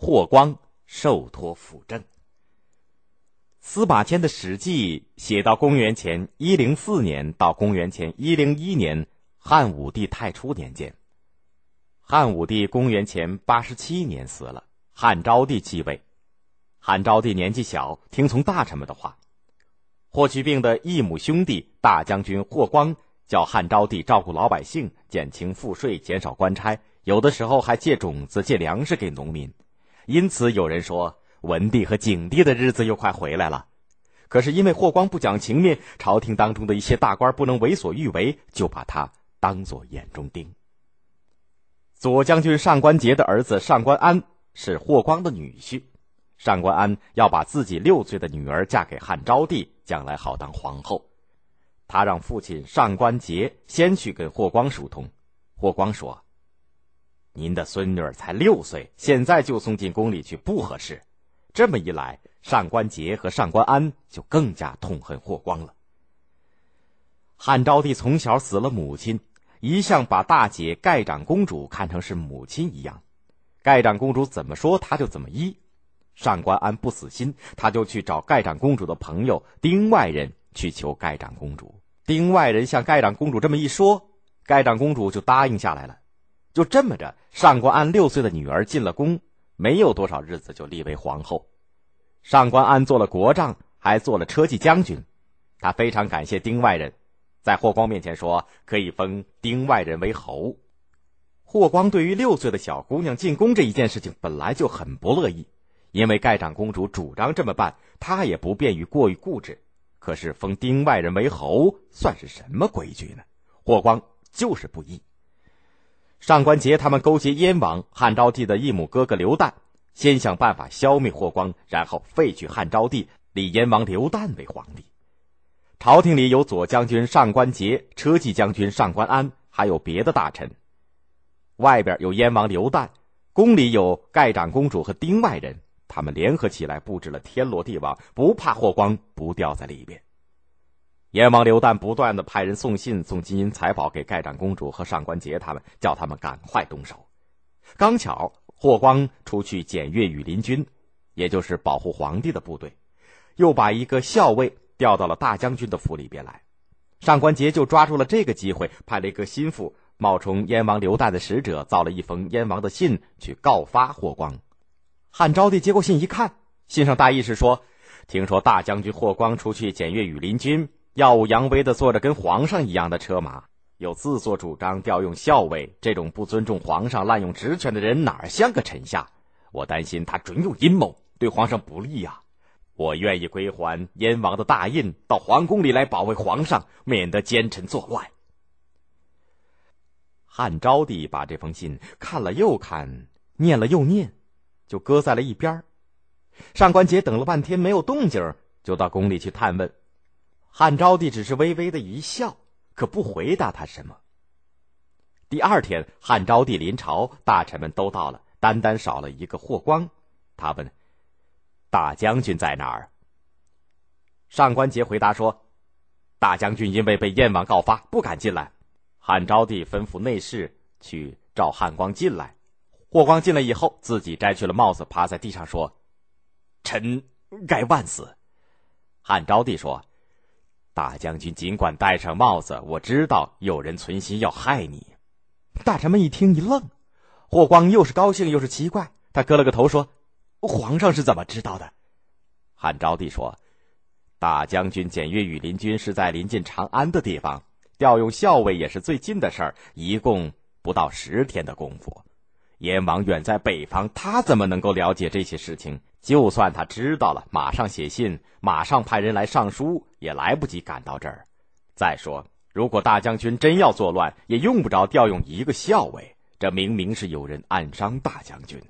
霍光受托辅政。司马迁的《史记》写到公元前一零四年到公元前一零一年，汉武帝太初年间。汉武帝公元前八十七年死了，汉昭帝继位。汉昭帝年纪小，听从大臣们的话。霍去病的异母兄弟大将军霍光叫汉昭帝照顾老百姓，减轻赋税，减少官差，有的时候还借种子、借粮食给农民。因此，有人说文帝和景帝的日子又快回来了。可是因为霍光不讲情面，朝廷当中的一些大官不能为所欲为，就把他当做眼中钉。左将军上官桀的儿子上官安是霍光的女婿，上官安要把自己六岁的女儿嫁给汉昭帝，将来好当皇后。他让父亲上官桀先去跟霍光疏通。霍光说：“您的孙女儿才六岁，现在就送进宫里去不合适。”这么一来，上官桀和上官安就更加痛恨霍光了。汉昭帝从小死了母亲。一向把大姐盖长公主看成是母亲一样，盖长公主怎么说他就怎么依。上官安不死心，他就去找盖长公主的朋友丁外人去求盖长公主。丁外人向盖长公主这么一说，盖长公主就答应下来了。就这么着，上官安六岁的女儿进了宫，没有多少日子就立为皇后。上官安做了国丈，还做了车骑将军，他非常感谢丁外人。在霍光面前说可以封丁外人为侯，霍光对于六岁的小姑娘进宫这一件事情本来就很不乐意，因为盖长公主主张这么办，他也不便于过于固执。可是封丁外人为侯算是什么规矩呢？霍光就是不依。上官桀他们勾结燕王汉昭帝的异母哥哥刘旦，先想办法消灭霍光，然后废去汉昭帝，立燕王刘旦为皇帝。朝廷里有左将军上官桀、车骑将军上官安，还有别的大臣。外边有燕王刘旦，宫里有盖长公主和丁外人，他们联合起来布置了天罗地网，不怕霍光不掉在里边。燕王刘旦不断的派人送信、送金银财宝给盖长公主和上官桀他们，叫他们赶快动手。刚巧霍光出去检阅羽林军，也就是保护皇帝的部队，又把一个校尉。调到了大将军的府里边来，上官桀就抓住了这个机会，派了一个心腹冒充燕王刘旦的使者，造了一封燕王的信去告发霍光。汉昭帝接过信一看，信上大意是说：听说大将军霍光出去检阅羽林军，耀武扬威的坐着跟皇上一样的车马，又自作主张调用校尉，这种不尊重皇上、滥用职权的人哪像个臣下？我担心他准有阴谋，对皇上不利呀。我愿意归还燕王的大印，到皇宫里来保卫皇上，免得奸臣作乱。汉昭帝把这封信看了又看，念了又念，就搁在了一边上官桀等了半天没有动静，就到宫里去探问。汉昭帝只是微微的一笑，可不回答他什么。第二天，汉昭帝临朝，大臣们都到了，单单少了一个霍光。他问。大将军在哪儿？上官桀回答说：“大将军因为被燕王告发，不敢进来。”汉昭帝吩咐内侍去召汉光进来。霍光进来以后，自己摘去了帽子，趴在地上说：“臣该万死。”汉昭帝说：“大将军尽管戴上帽子，我知道有人存心要害你。”大臣们一听一愣，霍光又是高兴又是奇怪，他磕了个头说。皇上是怎么知道的？汉昭帝说：“大将军检阅羽林军是在临近长安的地方，调用校尉也是最近的事儿，一共不到十天的功夫。燕王远在北方，他怎么能够了解这些事情？就算他知道了，马上写信，马上派人来上书，也来不及赶到这儿。再说，如果大将军真要作乱，也用不着调用一个校尉，这明明是有人暗伤大将军。”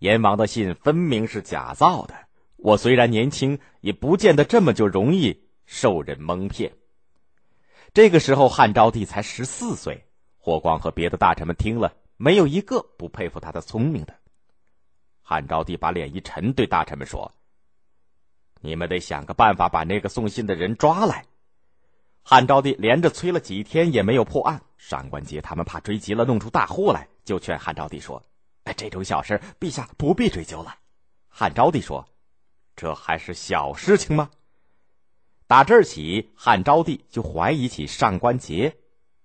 燕王的信分明是假造的，我虽然年轻，也不见得这么就容易受人蒙骗。这个时候，汉昭帝才十四岁，霍光和别的大臣们听了，没有一个不佩服他的聪明的。汉昭帝把脸一沉，对大臣们说：“你们得想个办法把那个送信的人抓来。”汉昭帝连着催了几天，也没有破案。上官桀他们怕追急了，弄出大祸来，就劝汉昭帝说。哎，这种小事，陛下不必追究了。汉昭帝说：“这还是小事情吗？”打这儿起，汉昭帝就怀疑起上官桀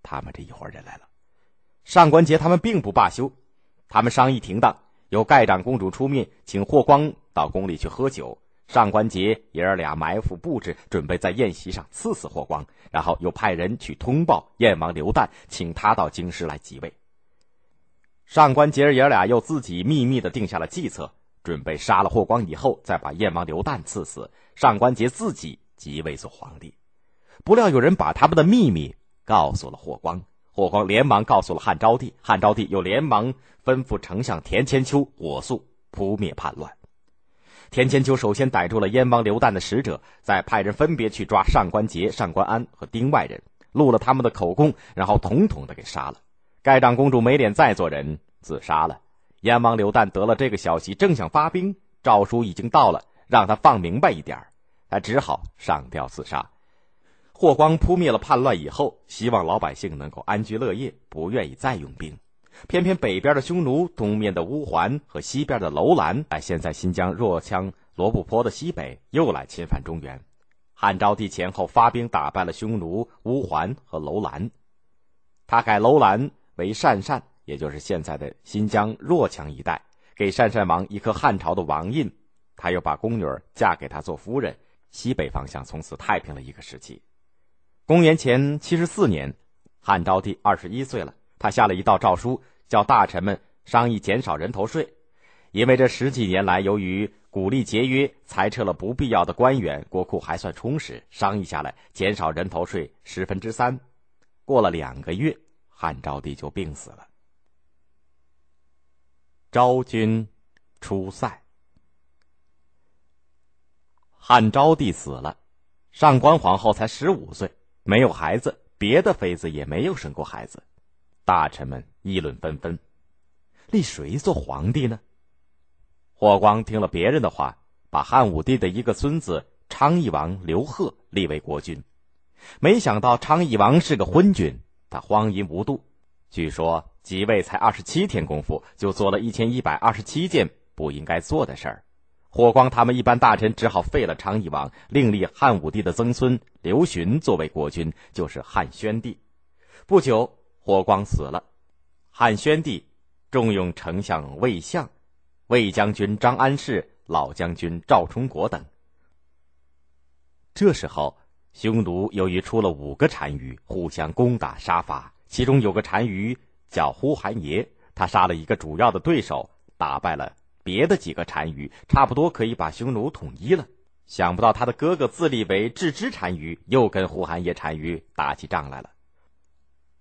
他们这一伙人来了。上官桀他们并不罢休，他们商议停当，由盖长公主出面请霍光到宫里去喝酒。上官桀爷儿俩埋伏布置，准备在宴席上刺死霍光，然后又派人去通报燕王刘旦，请他到京师来即位。上官桀儿爷俩又自己秘密的定下了计策，准备杀了霍光以后，再把燕王刘旦赐死，上官桀自己即位做皇帝。不料有人把他们的秘密告诉了霍光，霍光连忙告诉了汉昭帝，汉昭帝又连忙吩咐丞相田千秋火速扑灭叛乱。田千秋首先逮住了燕王刘旦的使者，再派人分别去抓上官桀、上官安和丁外人，录了他们的口供，然后统统的给杀了。盖长公主没脸再做人，自杀了。燕王刘旦得了这个消息，正想发兵，诏书已经到了，让他放明白一点他只好上吊自杀。霍光扑灭了叛乱以后，希望老百姓能够安居乐业，不愿意再用兵。偏偏北边的匈奴、东面的乌桓和西边的楼兰，哎，现在新疆若羌罗布泊的西北又来侵犯中原。汉昭帝前后发兵打败了匈奴、乌桓和楼兰，他改楼兰。为鄯善，也就是现在的新疆若羌一带，给鄯善王一颗汉朝的王印，他又把宫女嫁给他做夫人。西北方向从此太平了一个时期。公元前七十四年，汉昭帝二十一岁了，他下了一道诏书，叫大臣们商议减少人头税，因为这十几年来，由于鼓励节约，裁撤了不必要的官员，国库还算充实。商议下来，减少人头税十分之三。过了两个月。汉昭帝就病死了。昭君出塞，汉昭帝死了，上官皇后才十五岁，没有孩子，别的妃子也没有生过孩子，大臣们议论纷纷，立谁做皇帝呢？霍光听了别人的话，把汉武帝的一个孙子昌邑王刘贺立为国君，没想到昌邑王是个昏君。他荒淫无度，据说即位才二十七天功夫，就做了一千一百二十七件不应该做的事儿。霍光他们一般大臣只好废了昌邑王，另立汉武帝的曾孙刘询作为国君，就是汉宣帝。不久，霍光死了，汉宣帝重用丞相魏相、魏将军张安世、老将军赵充国等。这时候。匈奴由于出了五个单于，互相攻打杀伐。其中有个单于叫呼韩邪，他杀了一个主要的对手，打败了别的几个单于，差不多可以把匈奴统一了。想不到他的哥哥自立为郅支单于，又跟呼韩邪单于打起仗来了。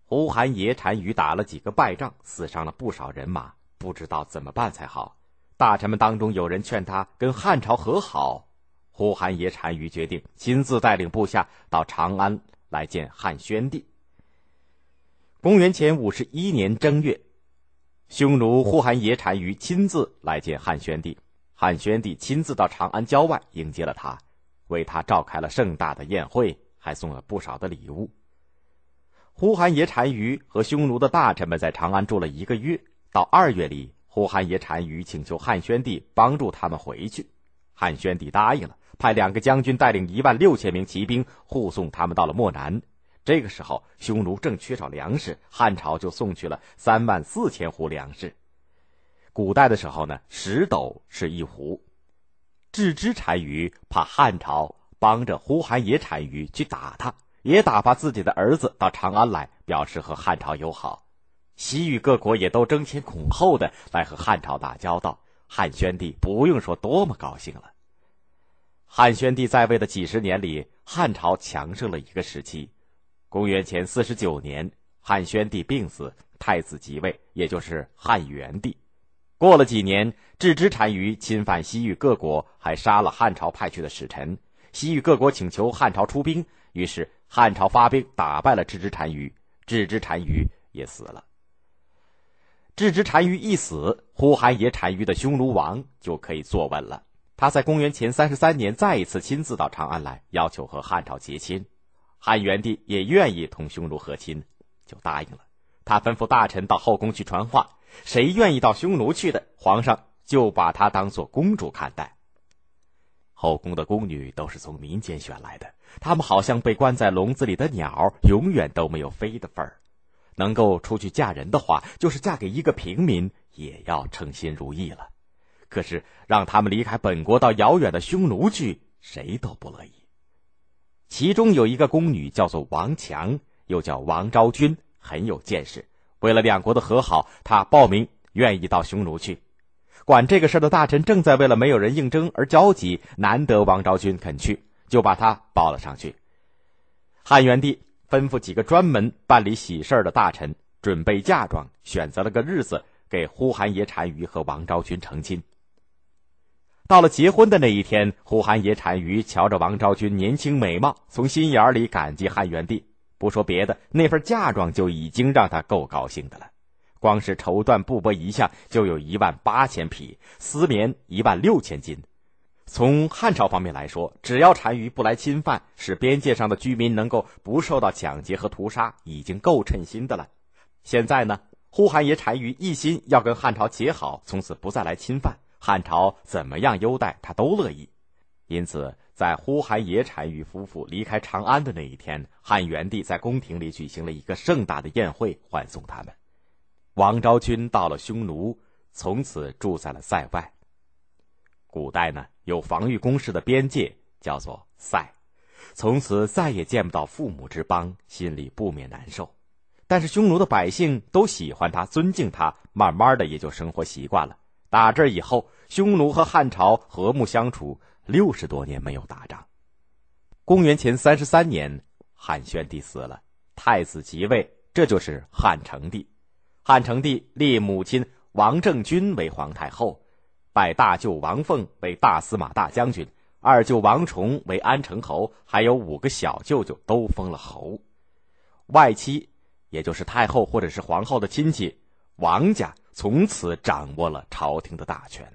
呼韩邪单于打了几个败仗，死伤了不少人马，不知道怎么办才好。大臣们当中有人劝他跟汉朝和好。呼韩邪单于决定亲自带领部下到长安来见汉宣帝。公元前五十一年正月，匈奴呼韩邪单于亲自来见汉宣帝，汉宣帝亲自到长安郊外迎接了他，为他召开了盛大的宴会，还送了不少的礼物。呼韩邪单于和匈奴的大臣们在长安住了一个月，到二月里，呼韩邪单于请求汉宣帝帮助他们回去，汉宣帝答应了。派两个将军带领一万六千名骑兵护送他们到了漠南。这个时候，匈奴正缺少粮食，汉朝就送去了三万四千斛粮食。古代的时候呢，十斗是一斛。郅支单于怕汉朝帮着呼韩邪单于去打他，也打发自己的儿子到长安来，表示和汉朝友好。西域各国也都争先恐后的来和汉朝打交道。汉宣帝不用说，多么高兴了。汉宣帝在位的几十年里，汉朝强盛了一个时期。公元前四十九年，汉宣帝病死，太子即位，也就是汉元帝。过了几年，郅支单于侵犯西域各国，还杀了汉朝派去的使臣。西域各国请求汉朝出兵，于是汉朝发兵打败了郅支单于，郅支单于也死了。郅支单于一死，呼韩邪单于的匈奴王就可以坐稳了。他在公元前三十三年再一次亲自到长安来，要求和汉朝结亲。汉元帝也愿意同匈奴和亲，就答应了。他吩咐大臣到后宫去传话，谁愿意到匈奴去的，皇上就把她当做公主看待。后宫的宫女都是从民间选来的，她们好像被关在笼子里的鸟，永远都没有飞的份儿。能够出去嫁人的话，就是嫁给一个平民，也要称心如意了。可是让他们离开本国到遥远的匈奴去，谁都不乐意。其中有一个宫女叫做王强，又叫王昭君，很有见识。为了两国的和好，她报名愿意到匈奴去。管这个事的大臣正在为了没有人应征而焦急，难得王昭君肯去，就把她报了上去。汉元帝吩咐几个专门办理喜事的大臣准备嫁妆，选择了个日子给呼韩邪单于和王昭君成亲。到了结婚的那一天，呼韩邪单于瞧着王昭君年轻美貌，从心眼里感激汉元帝。不说别的，那份嫁妆就已经让他够高兴的了。光是绸缎布帛一项就有一万八千匹，丝棉一万六千斤。从汉朝方面来说，只要单于不来侵犯，使边界上的居民能够不受到抢劫和屠杀，已经够称心的了。现在呢，呼韩邪单于一心要跟汉朝结好，从此不再来侵犯。汉朝怎么样优待他都乐意，因此在呼韩邪单于夫妇离开长安的那一天，汉元帝在宫廷里举行了一个盛大的宴会欢送他们。王昭君到了匈奴，从此住在了塞外。古代呢，有防御工事的边界叫做塞，从此再也见不到父母之邦，心里不免难受。但是匈奴的百姓都喜欢他，尊敬他，慢慢的也就生活习惯了。打这以后，匈奴和汉朝和睦相处六十多年没有打仗。公元前三十三年，汉宣帝死了，太子即位，这就是汉成帝。汉成帝立母亲王政君为皇太后，拜大舅王凤为大司马大将军，二舅王崇为安城侯，还有五个小舅舅都封了侯。外戚，也就是太后或者是皇后的亲戚，王家。从此掌握了朝廷的大权。